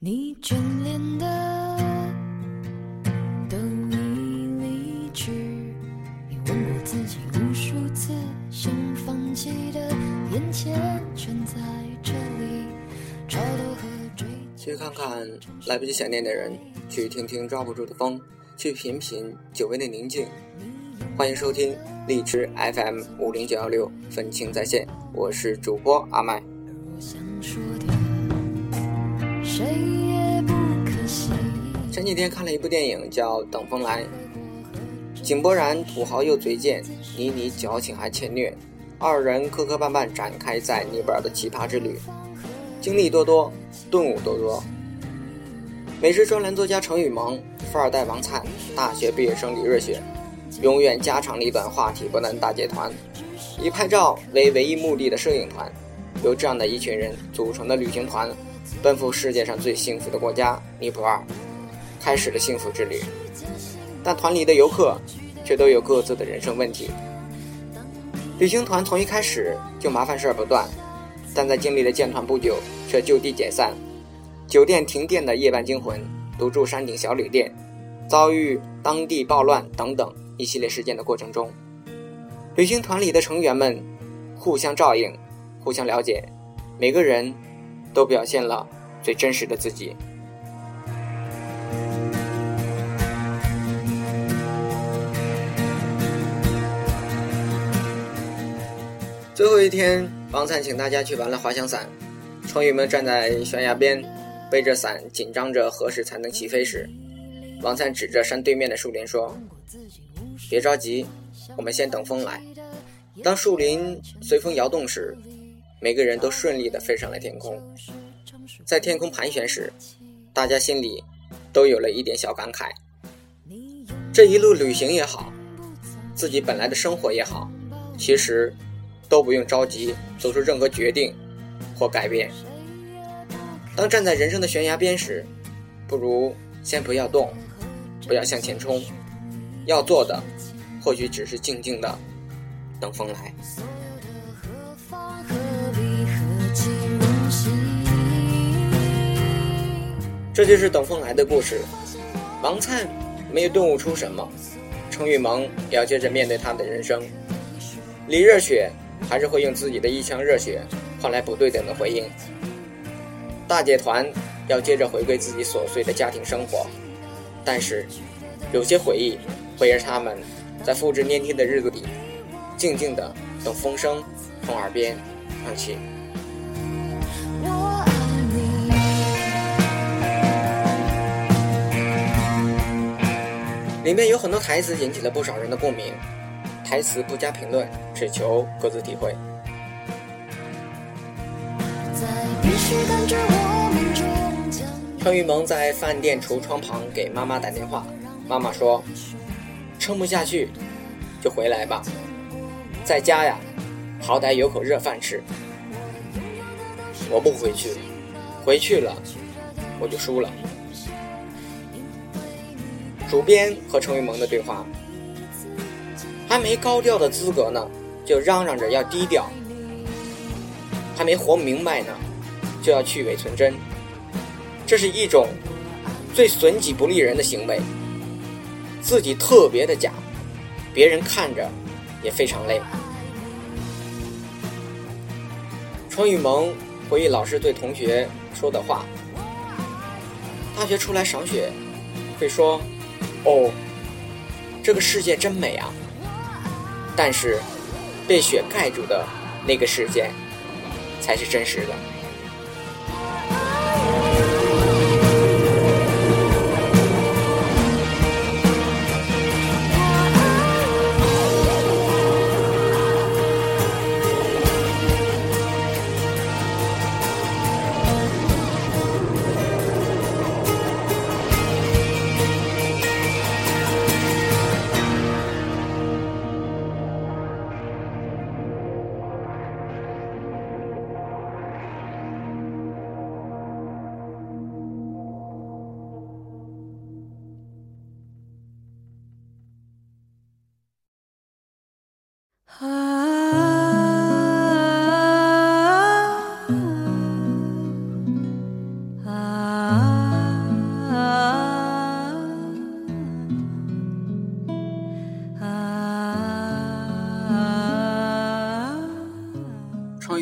你眷恋的等你离去，你问过自己无数次，想放弃的眼前全在这里，超脱和追去看看来不及想念的人，去听听抓不住的风，去品品久违的宁静。欢迎收听荔枝 FM 五零九幺六愤青在线，我是主播阿麦。前几天看了一部电影，叫《等风来》。井柏然土豪又嘴贱，倪妮矫情还欠虐，二人磕磕绊绊展开在尼泊尔的奇葩之旅，经历多多，顿悟多多。美食专栏作家程雨萌，富二代王灿，大学毕业生李热血，永远家长里短、话题不断大姐团，以拍照为唯一目的的摄影团，由这样的一群人组成的旅行团，奔赴世界上最幸福的国家尼泊尔。开始了幸福之旅，但团里的游客却都有各自的人生问题。旅行团从一开始就麻烦事儿不断，但在经历了建团不久却就地解散，酒店停电的夜半惊魂，独住山顶小旅店，遭遇当地暴乱等等一系列事件的过程中，旅行团里的成员们互相照应，互相了解，每个人都表现了最真实的自己。最后一天，王灿请大家去玩了滑翔伞。成员们站在悬崖边，背着伞，紧张着何时才能起飞时，王灿指着山对面的树林说：“别着急，我们先等风来。”当树林随风摇动时，每个人都顺利地飞上了天空。在天空盘旋时，大家心里都有了一点小感慨：这一路旅行也好，自己本来的生活也好，其实……都不用着急做出任何决定或改变。当站在人生的悬崖边时，不如先不要动，不要向前冲。要做的，或许只是静静的等风来。这就是等风来的故事。王灿没有顿悟出什么，程雨萌要接着面对他的人生。李热血。还是会用自己的一腔热血换来不对等的回应。大姐团要接着回归自己琐碎的家庭生活，但是有些回忆会让他们在复制粘贴的日子里，静静的等风声从耳边响起。里面有很多台词引起了不少人的共鸣。台词不加评论，只求各自体会。程雨萌在饭店橱窗旁给妈妈打电话，妈妈说：“撑不下去就回来吧，在家呀，好歹有口热饭吃。”我不回去，回去了我就输了。主编和程雨萌的对话。还没高调的资格呢，就嚷嚷着要低调；还没活明白呢，就要去伪存真。这是一种最损己不利人的行为。自己特别的假，别人看着也非常累。程雨萌回忆老师对同学说的话：大学出来赏雪，会说：“哦，这个世界真美啊。”但是，被雪盖住的那个世界，才是真实的。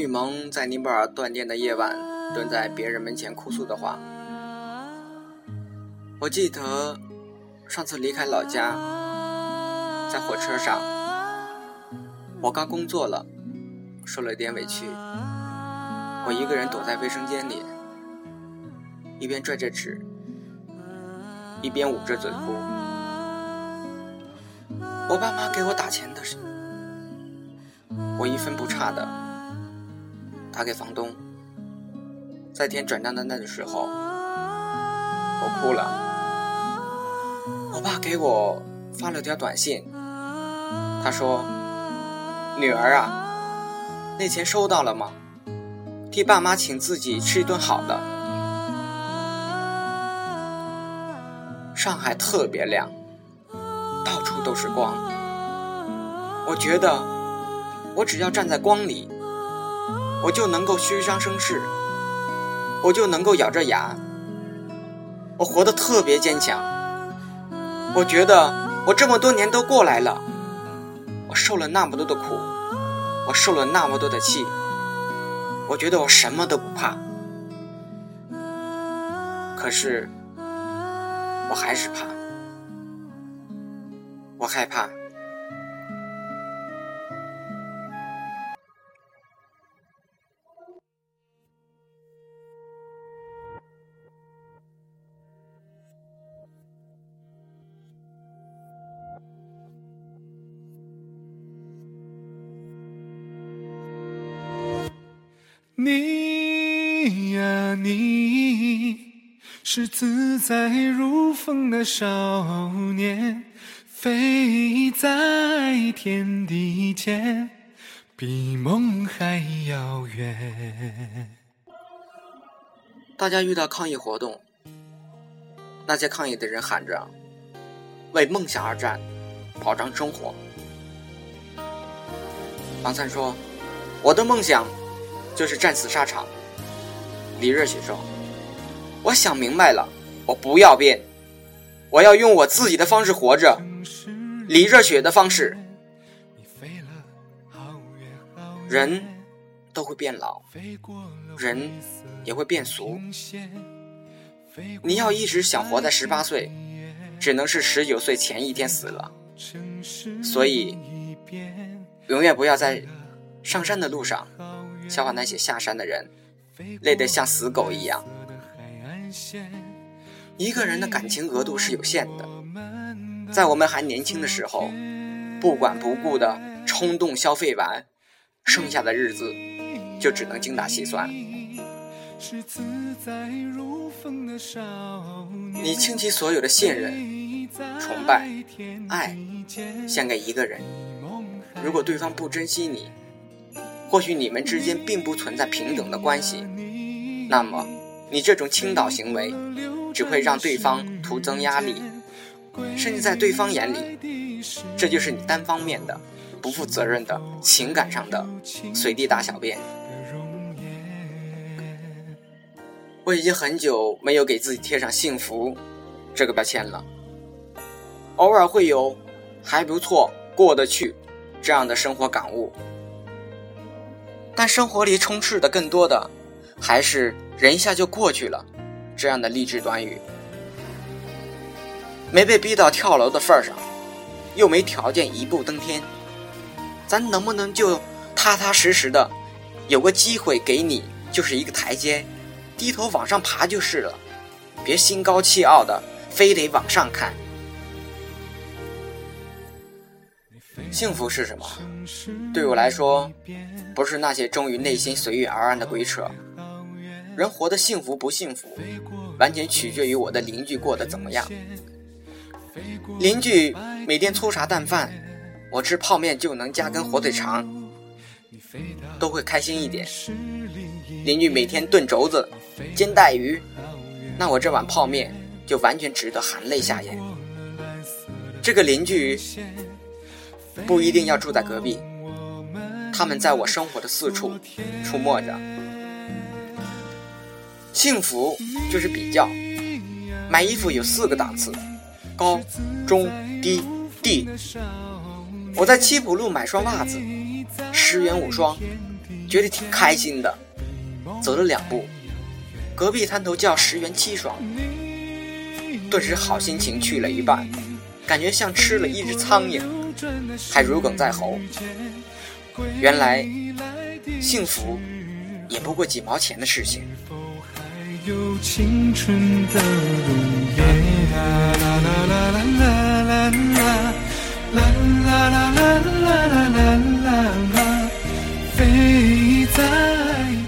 曾在尼泊尔断电的夜晚，蹲在别人门前哭诉的话。我记得上次离开老家，在火车上，我刚工作了，受了点委屈，我一个人躲在卫生间里，一边拽着纸，一边捂着嘴哭。我爸妈给我打钱的时，我一分不差的。打给房东，在填转账单的时候，我哭了。我爸给我发了条短信，他说：“女儿啊，那钱收到了吗？替爸妈请自己吃一顿好的。”上海特别亮，到处都是光。我觉得，我只要站在光里。我就能够虚张声势，我就能够咬着牙，我活得特别坚强。我觉得我这么多年都过来了，我受了那么多的苦，我受了那么多的气，我觉得我什么都不怕。可是，我还是怕，我害怕。是自在如风的少年，飞在天地间，比梦还遥远。大家遇到抗议活动，那些抗议的人喊着“为梦想而战，保障生活”。王灿说：“我的梦想。”就是战死沙场。李热血说：“我想明白了，我不要变，我要用我自己的方式活着，李热血的方式。人都会变老，人也会变俗。你要一直想活在十八岁，只能是十九岁前一天死了。所以，永远不要在上山的路上。”笑话那些下山的人，累得像死狗一样。一个人的感情额度是有限的，在我们还年轻的时候，不管不顾的冲动消费完，剩下的日子就只能精打细算。你倾其所有的信任、崇拜、爱，献给一个人，如果对方不珍惜你。或许你们之间并不存在平等的关系，那么你这种倾倒行为只会让对方徒增压力，甚至在对方眼里，这就是你单方面的、不负责任的情感上的随地大小便。我已经很久没有给自己贴上幸福这个标签了，偶尔会有还不错、过得去这样的生活感悟。但生活里充斥的更多的，还是人一下就过去了这样的励志短语。没被逼到跳楼的份儿上，又没条件一步登天，咱能不能就踏踏实实的，有个机会给你就是一个台阶，低头往上爬就是了，别心高气傲的非得往上看。幸福是什么？对我来说，不是那些忠于内心、随遇而安的鬼扯。人活得幸福不幸福，完全取决于我的邻居过得怎么样。邻居每天粗茶淡饭，我吃泡面就能加根火腿肠，都会开心一点。邻居每天炖肘子、煎带鱼，那我这碗泡面就完全值得含泪下咽。这个邻居。不一定要住在隔壁，他们在我生活的四处出没着。幸福就是比较，买衣服有四个档次：高、中、低、地。我在七浦路买双袜子，十元五双，觉得挺开心的。走了两步，隔壁摊头叫十元七双，顿时好心情去了一半，感觉像吃了一只苍蝇，还如鲠在喉。原来幸福也不过几毛钱的事情。有青春的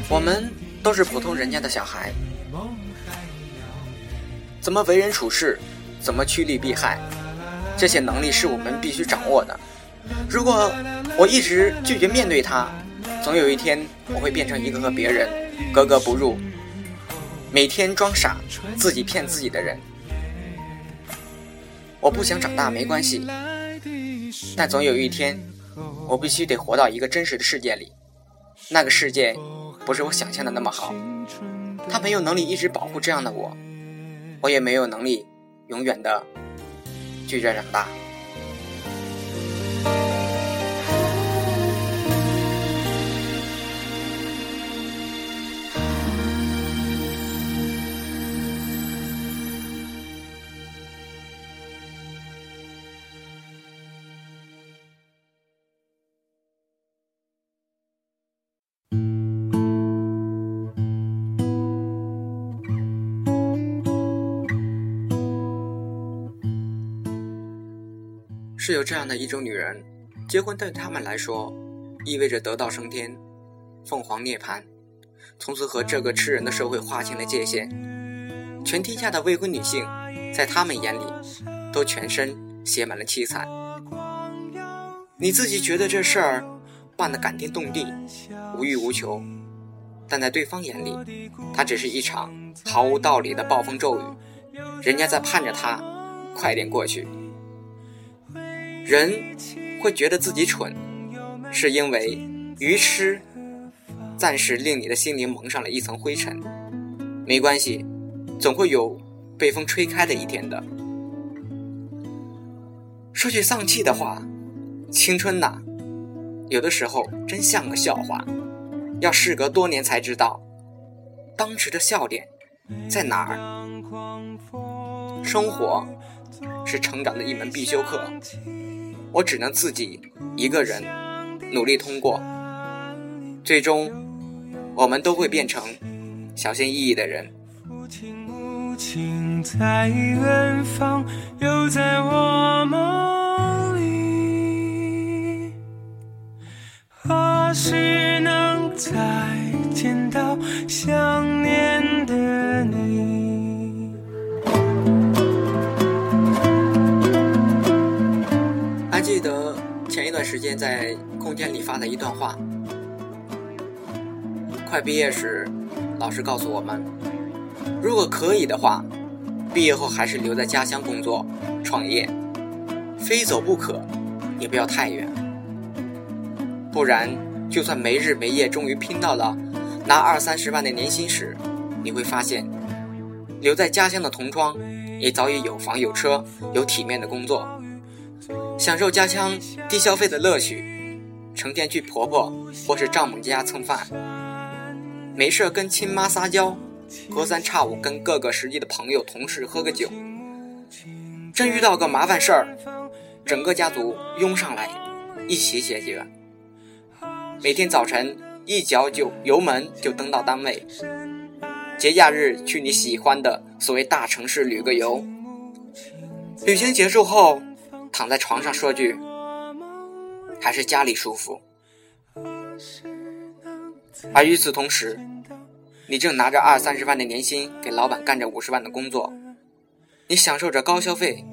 我们都是普通人家的小孩，怎么为人处事，怎么趋利避害，这些能力是我们必须掌握的。如果我一直拒绝面对它，总有一天我会变成一个和别人格格不入、每天装傻、自己骗自己的人。我不想长大没关系，但总有一天，我必须得活到一个真实的世界里。那个世界。不是我想象的那么好，他没有能力一直保护这样的我，我也没有能力永远的拒绝长大。是有这样的一种女人，结婚对他们来说，意味着得道升天、凤凰涅槃，从此和这个吃人的社会划清了界限。全天下的未婚女性，在他们眼里，都全身写满了凄惨。你自己觉得这事儿办得感天动地、无欲无求，但在对方眼里，它只是一场毫无道理的暴风骤雨，人家在盼着它快点过去。人会觉得自己蠢，是因为愚痴暂时令你的心灵蒙上了一层灰尘。没关系，总会有被风吹开的一天的。说句丧气的话，青春呐，有的时候真像个笑话，要事隔多年才知道，当时的笑点在哪儿。生活是成长的一门必修课。我只能自己一个人努力通过，最终我们都会变成小心翼翼的人。亲在远方，又在我梦里，何时能再段时间在空间里发的一段话。快毕业时，老师告诉我们，如果可以的话，毕业后还是留在家乡工作、创业，非走不可，也不要太远。不然，就算没日没夜，终于拼到了拿二三十万的年薪时，你会发现，留在家乡的同窗也早已有房有车，有体面的工作。享受家乡低消费的乐趣，成天去婆婆或是丈母家蹭饭，没事跟亲妈撒娇，隔三差五跟各个实际的朋友同事喝个酒。真遇到个麻烦事儿，整个家族拥上来一起解决。每天早晨一脚就油门就蹬到单位，节假日去你喜欢的所谓大城市旅个游。旅行结束后。躺在床上说句，还是家里舒服。而与此同时，你正拿着二三十万的年薪给老板干着五十万的工作，你享受着高消费，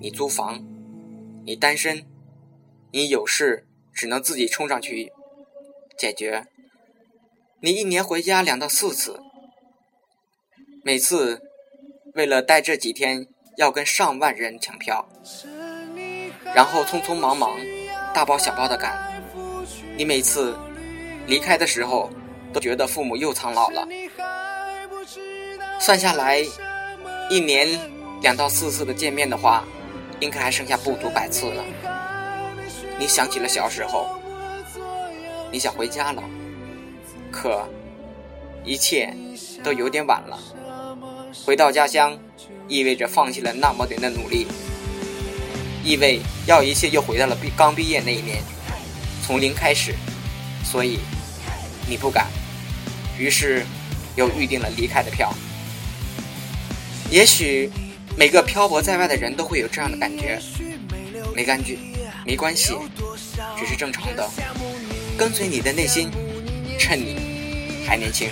你租房，你单身，你有事只能自己冲上去解决。你一年回家两到四次，每次为了待这几天要跟上万人抢票。然后匆匆忙忙，大包小包的赶。你每次离开的时候，都觉得父母又苍老了。算下来，一年两到四次的见面的话，应该还剩下不足百次了。你想起了小时候，你想回家了，可一切都有点晚了。回到家乡，意味着放弃了那么点的努力，意味要一切又回到了毕刚毕业那一年，从零开始。所以你不敢，于是又预定了离开的票。也许每个漂泊在外的人都会有这样的感觉，没感觉，没关系，只是正常的。跟随你的内心，趁你还年轻。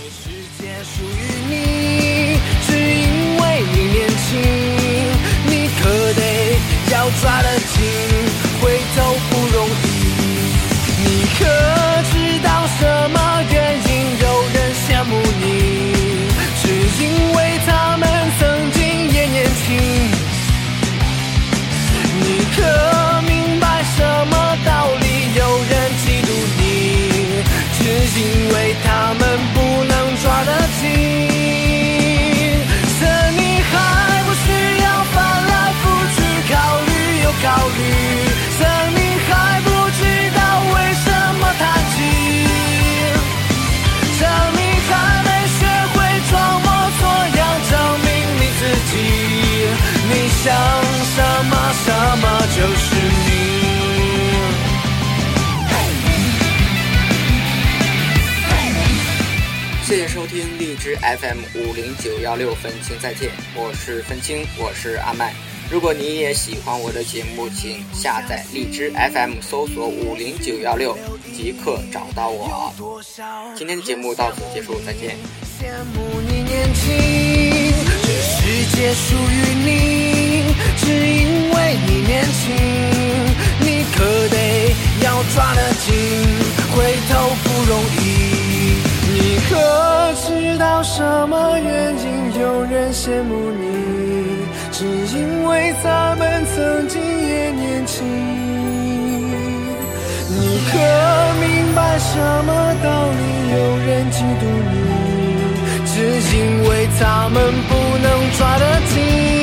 只因为你年轻，你可得要抓得紧，回头不容易。你可知道什么 FM 五零九幺六分清再见，我是分清，我是阿麦。如果你也喜欢我的节目，请下载荔枝 FM，搜索五零九幺六，即刻找到我。今天的节目到此结束，再见。羡慕你年轻，这世界属于你，只因什么原因有人羡慕你？只因为咱们曾经也年轻。你可明白什么道理有人嫉妒你？只因为他们不能抓得紧。